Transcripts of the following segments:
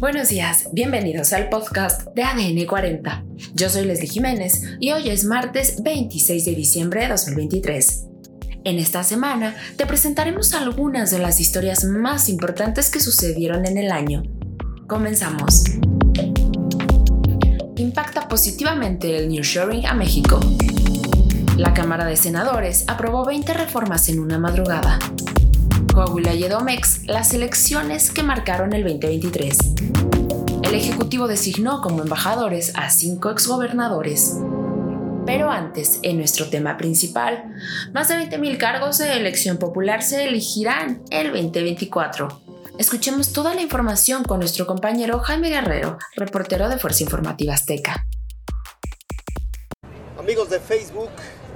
Buenos días, bienvenidos al podcast de ADN 40. Yo soy Leslie Jiménez y hoy es martes 26 de diciembre de 2023. En esta semana te presentaremos algunas de las historias más importantes que sucedieron en el año. Comenzamos. Impacta positivamente el Sharing a México. La Cámara de Senadores aprobó 20 reformas en una madrugada. Coahuila y Edomex las elecciones que marcaron el 2023. El Ejecutivo designó como embajadores a cinco exgobernadores. Pero antes, en nuestro tema principal, más de 20.000 cargos de elección popular se elegirán el 2024. Escuchemos toda la información con nuestro compañero Jaime Guerrero, reportero de Fuerza Informativa Azteca. Amigos de Facebook,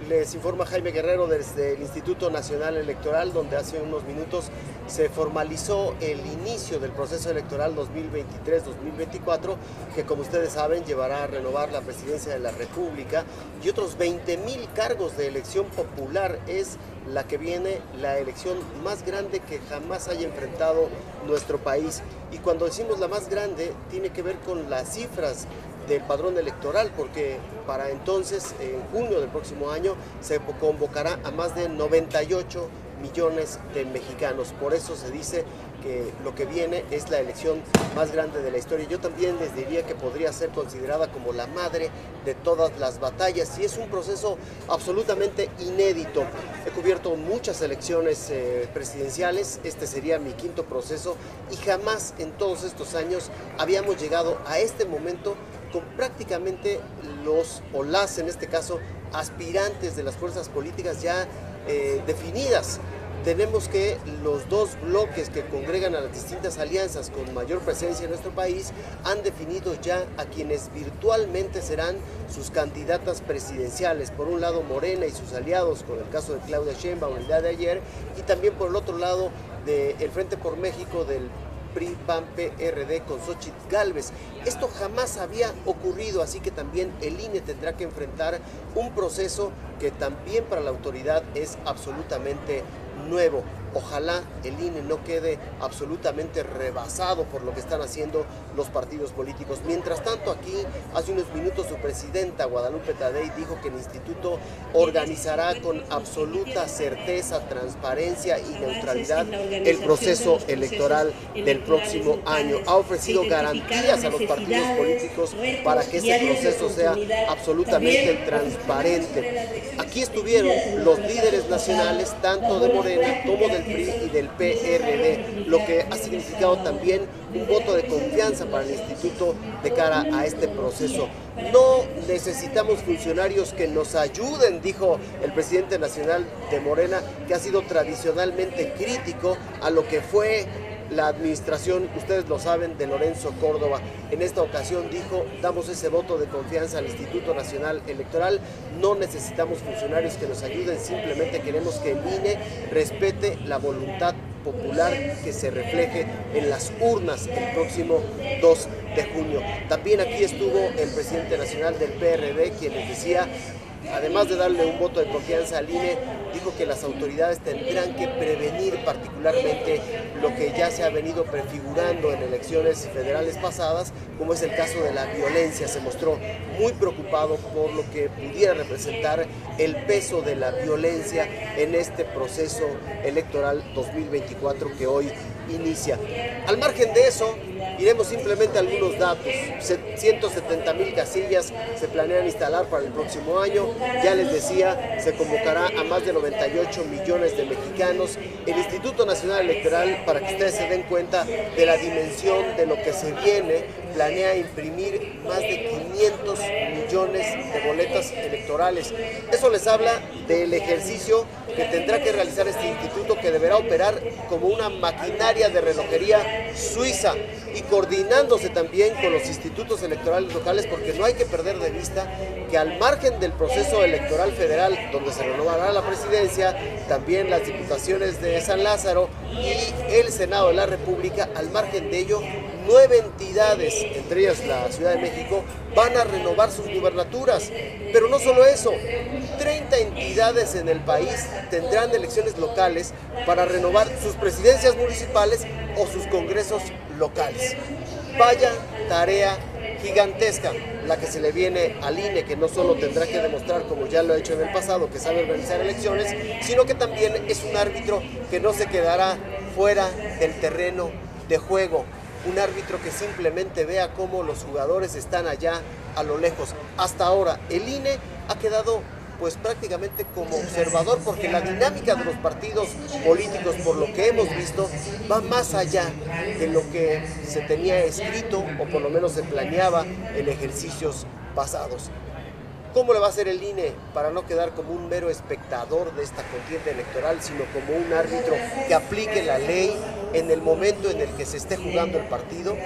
les informa Jaime Guerrero desde el Instituto Nacional Electoral, donde hace unos minutos se formalizó el inicio del proceso electoral 2023-2024, que como ustedes saben llevará a renovar la presidencia de la República y otros 20 mil cargos de elección popular. Es la que viene la elección más grande que jamás haya enfrentado nuestro país. Y cuando decimos la más grande, tiene que ver con las cifras del padrón electoral, porque para entonces, en junio del próximo año, se convocará a más de 98 millones de mexicanos. Por eso se dice que lo que viene es la elección más grande de la historia. Yo también les diría que podría ser considerada como la madre de todas las batallas y es un proceso absolutamente inédito. He cubierto muchas elecciones eh, presidenciales, este sería mi quinto proceso y jamás en todos estos años habíamos llegado a este momento con prácticamente los, o las en este caso, aspirantes de las fuerzas políticas ya eh, definidas. Tenemos que los dos bloques que congregan a las distintas alianzas con mayor presencia en nuestro país han definido ya a quienes virtualmente serán sus candidatas presidenciales. Por un lado Morena y sus aliados, con el caso de Claudia Sheinbaum el día de ayer, y también por el otro lado del Frente por México del PRI, PAN, con Xochitl Galvez. Esto jamás había ocurrido, así que también el INE tendrá que enfrentar un proceso que también para la autoridad es absolutamente nuevo. Ojalá el INE no quede absolutamente rebasado por lo que están haciendo los partidos políticos. Mientras tanto, aquí hace unos minutos su presidenta Guadalupe Tadei dijo que el instituto organizará con absoluta certeza, transparencia y neutralidad el proceso electoral del próximo año. Ha ofrecido garantías a los partidos políticos para que ese proceso sea absolutamente transparente. Aquí estuvieron los líderes nacionales, tanto de Morena como del PRI y del PRD, lo que ha significado también un voto de confianza para el instituto de cara a este proceso. No necesitamos funcionarios que nos ayuden, dijo el presidente nacional de Morena, que ha sido tradicionalmente crítico a lo que fue la administración, ustedes lo saben, de Lorenzo Córdoba. En esta ocasión dijo, damos ese voto de confianza al Instituto Nacional Electoral, no necesitamos funcionarios que nos ayuden, simplemente queremos que el INE respete la voluntad popular que se refleje en las urnas el próximo 2 de junio. También aquí estuvo el presidente nacional del PRD, quien les decía además de darle un voto de confianza al INE, dijo que las autoridades tendrán que prevenir particularmente lo que ya se ha venido prefigurando en elecciones federales pasadas, como es el caso de la violencia. Se mostró muy preocupado por lo que pudiera representar el peso de la violencia en este proceso electoral 2024 que hoy inicia. Al margen de eso, iremos simplemente algunos datos. 170 mil casillas se planean instalar para el próximo año. Ya les decía, se convocará a más de 98 millones de mexicanos. El Instituto Nacional Electoral, para que ustedes se den cuenta de la dimensión de lo que se viene, planea imprimir más de 500 millones de boletas electorales. Eso les habla del ejercicio que tendrá que realizar este instituto que deberá operar como una maquinaria de relojería suiza y coordinándose también con los institutos electorales locales porque no hay que perder de vista al margen del proceso electoral federal donde se renovará la presidencia, también las diputaciones de San Lázaro y el Senado de la República, al margen de ello, nueve entidades, entre ellas la Ciudad de México, van a renovar sus gubernaturas. Pero no solo eso, 30 entidades en el país tendrán elecciones locales para renovar sus presidencias municipales o sus congresos locales. Vaya tarea gigantesca la que se le viene al INE, que no solo tendrá que demostrar, como ya lo ha hecho en el pasado, que sabe organizar elecciones, sino que también es un árbitro que no se quedará fuera del terreno de juego. Un árbitro que simplemente vea cómo los jugadores están allá a lo lejos. Hasta ahora el INE ha quedado pues prácticamente como observador, porque la dinámica de los partidos políticos, por lo que hemos visto, va más allá de lo que se tenía escrito o por lo menos se planeaba en ejercicios pasados. ¿Cómo le va a hacer el INE para no quedar como un mero espectador de esta contienda electoral, sino como un árbitro que aplique la ley en el momento en el que se esté jugando el partido?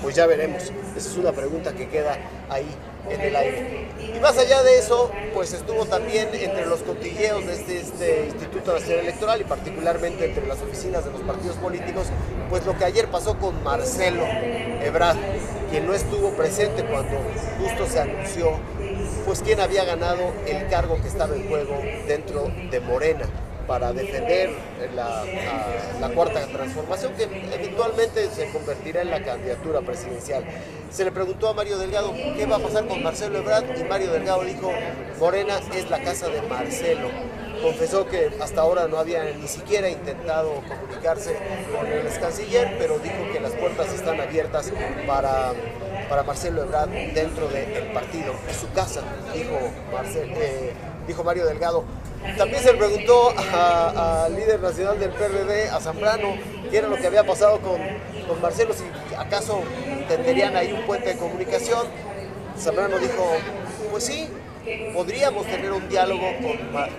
Pues ya veremos. Esa es una pregunta que queda ahí en el aire. Y más allá de eso, pues estuvo también entre los cotilleos de este, este, Instituto Nacional Electoral y particularmente entre las oficinas de los partidos políticos, pues lo que ayer pasó con Marcelo Ebrard, quien no estuvo presente cuando justo se anunció pues quién había ganado el cargo que estaba en juego dentro de Morena para defender la, cuarta transformación que eventualmente se convertirá en la candidatura presidencial. Se le preguntó a Mario Delgado qué va a pasar con Marcelo Ebrard y Mario Delgado dijo, Morena es la casa de Marcelo. Confesó que hasta ahora no había ni siquiera intentado comunicarse con el ex canciller, pero dijo que las puertas están abiertas para, para Marcelo Ebrard dentro del partido. Es su casa, dijo, eh, dijo Mario Delgado. También se le preguntó al líder nacional del PRD, a Zambrano, qué era lo que había pasado con, con Marcelo, si acaso tendrían ahí un puente de comunicación. Zambrano dijo, pues sí, podríamos tener un diálogo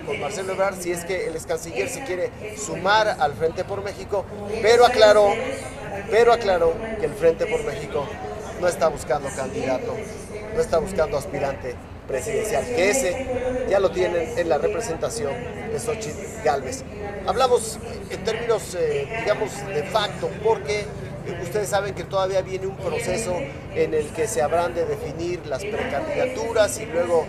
con, Marcelo Ebrard si es que el ex canciller se quiere sumar al Frente por México, pero aclaró, pero aclaró que el Frente por México no está buscando candidato, no está buscando aspirante presidencial, que ese ya lo tienen en la representación de Xochitl Galvez. Hablamos en términos, eh, digamos, de facto, porque ustedes saben que todavía viene un proceso en el que se habrán de definir las precandidaturas y luego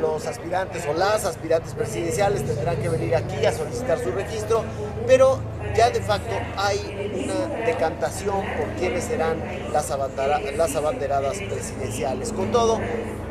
los aspirantes o las aspirantes presidenciales tendrán que venir aquí a solicitar su registro, pero ya de facto hay una decantación por quiénes serán las, las abanderadas presidenciales. Con todo,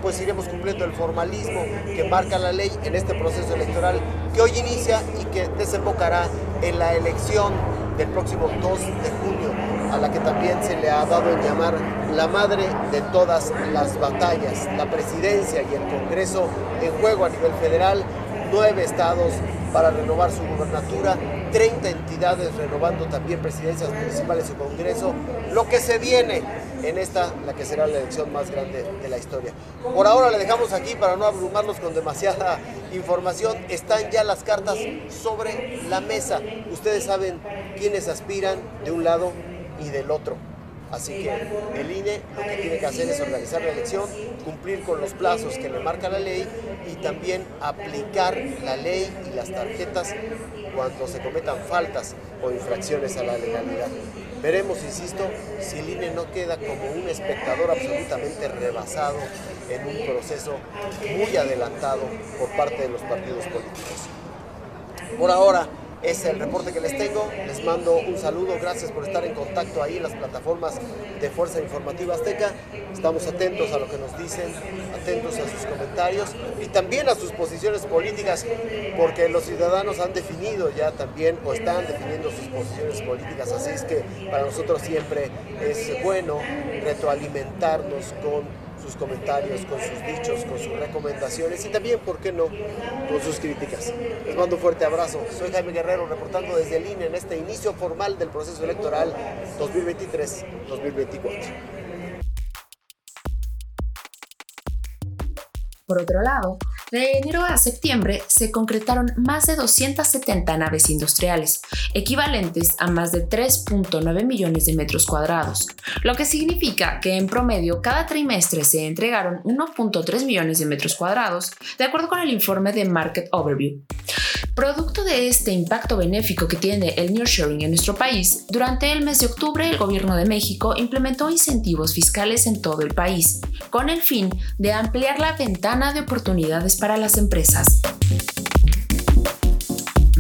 pues iremos cumpliendo el formalismo que marca la ley en este proceso electoral que hoy inicia y que desembocará en la elección del próximo 2 de junio, a la que también se le ha dado en llamar la madre de todas las batallas, la presidencia y el Congreso en juego a nivel federal, nueve estados para renovar su gubernatura, 30 entidades renovando también presidencias municipales y Congreso, lo que se viene en esta, la que será la elección más grande de la historia. Por ahora le dejamos aquí para no abrumarnos con demasiada información. Están ya las cartas sobre la mesa. Ustedes saben quiénes aspiran de un lado y del otro. Así que el INE lo que tiene que hacer es organizar la elección, cumplir con los plazos que le marca la ley y también aplicar la ley y las tarjetas cuando se cometan faltas o infracciones a la legalidad. Veremos, insisto, si el INE no queda como un espectador absolutamente rebasado en un proceso muy adelantado por parte de los partidos políticos. Por ahora, es el reporte que les tengo. Les mando un saludo. Gracias por estar en contacto ahí en las plataformas de Fuerza Informativa Azteca. Estamos atentos a lo que nos dicen, atentos a sus comentarios y también a sus posiciones políticas, porque los ciudadanos han definido ya también o están definiendo sus posiciones políticas. Así es que para nosotros siempre es bueno retroalimentarnos con sus comentarios, con sus dichos, con sus recomendaciones y también, ¿por qué no?, con sus críticas. Les mando un fuerte abrazo. Soy Jaime Guerrero reportando desde el INE en este inicio formal del proceso electoral 2023-2024. Por otro lado, de enero a septiembre se concretaron más de 270 naves industriales, equivalentes a más de 3.9 millones de metros cuadrados, lo que significa que en promedio cada trimestre se entregaron 1.3 millones de metros cuadrados, de acuerdo con el informe de Market Overview. Producto de este impacto benéfico que tiene el nearshoring en nuestro país, durante el mes de octubre el Gobierno de México implementó incentivos fiscales en todo el país, con el fin de ampliar la ventana de oportunidades para las empresas.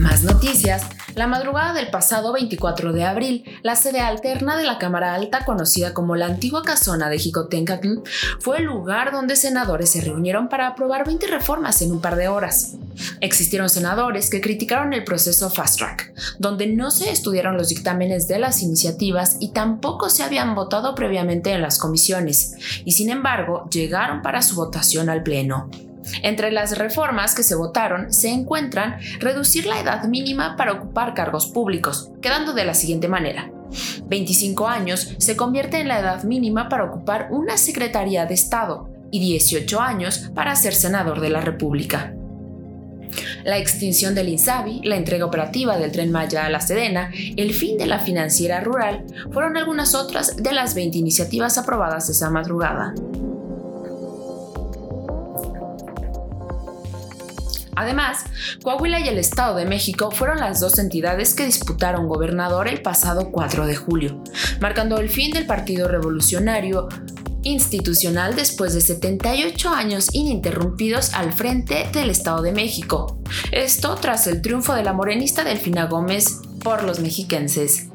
Más noticias La madrugada del pasado 24 de abril, la sede alterna de la Cámara Alta, conocida como la antigua casona de Jicotencatl, fue el lugar donde senadores se reunieron para aprobar 20 reformas en un par de horas. Existieron senadores que criticaron el proceso Fast Track, donde no se estudiaron los dictámenes de las iniciativas y tampoco se habían votado previamente en las comisiones, y sin embargo llegaron para su votación al Pleno. Entre las reformas que se votaron se encuentran reducir la edad mínima para ocupar cargos públicos, quedando de la siguiente manera. 25 años se convierte en la edad mínima para ocupar una Secretaría de Estado y 18 años para ser senador de la República. La extinción del INSABI, la entrega operativa del tren Maya a la Sedena, el fin de la financiera rural fueron algunas otras de las 20 iniciativas aprobadas esa madrugada. Además, Coahuila y el Estado de México fueron las dos entidades que disputaron gobernador el pasado 4 de julio, marcando el fin del Partido Revolucionario institucional después de 78 años ininterrumpidos al frente del Estado de México. Esto tras el triunfo de la morenista Delfina Gómez por los mexiquenses.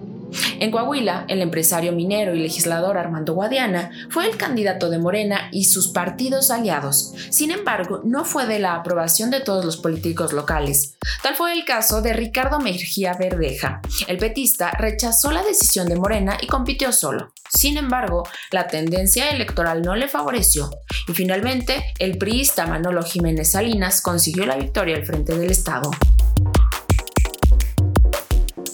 En Coahuila, el empresario minero y legislador Armando Guadiana fue el candidato de Morena y sus partidos aliados. Sin embargo, no fue de la aprobación de todos los políticos locales. Tal fue el caso de Ricardo Mejía Verdeja. El petista rechazó la decisión de Morena y compitió solo. Sin embargo, la tendencia electoral no le favoreció y finalmente el priista Manolo Jiménez Salinas consiguió la victoria al frente del Estado.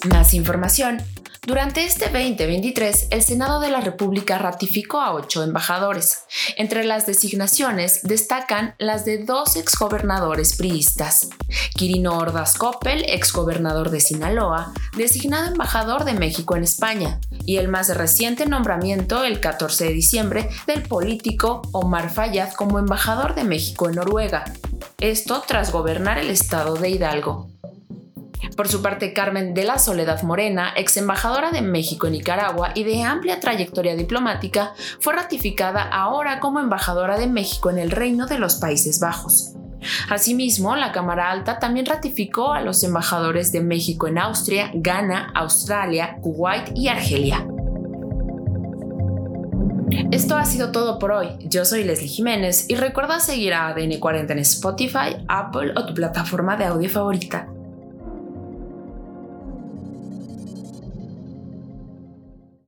Más información durante este 2023, el Senado de la República ratificó a ocho embajadores. Entre las designaciones destacan las de dos exgobernadores priistas. Quirino Ordaz Coppel, exgobernador de Sinaloa, designado embajador de México en España, y el más reciente nombramiento, el 14 de diciembre, del político Omar Fayad como embajador de México en Noruega. Esto tras gobernar el estado de Hidalgo. Por su parte, Carmen de la Soledad Morena, ex embajadora de México en Nicaragua y de amplia trayectoria diplomática, fue ratificada ahora como embajadora de México en el Reino de los Países Bajos. Asimismo, la Cámara Alta también ratificó a los embajadores de México en Austria, Ghana, Australia, Kuwait y Argelia. Esto ha sido todo por hoy. Yo soy Leslie Jiménez y recuerda seguir a ADN40 en Spotify, Apple o tu plataforma de audio favorita.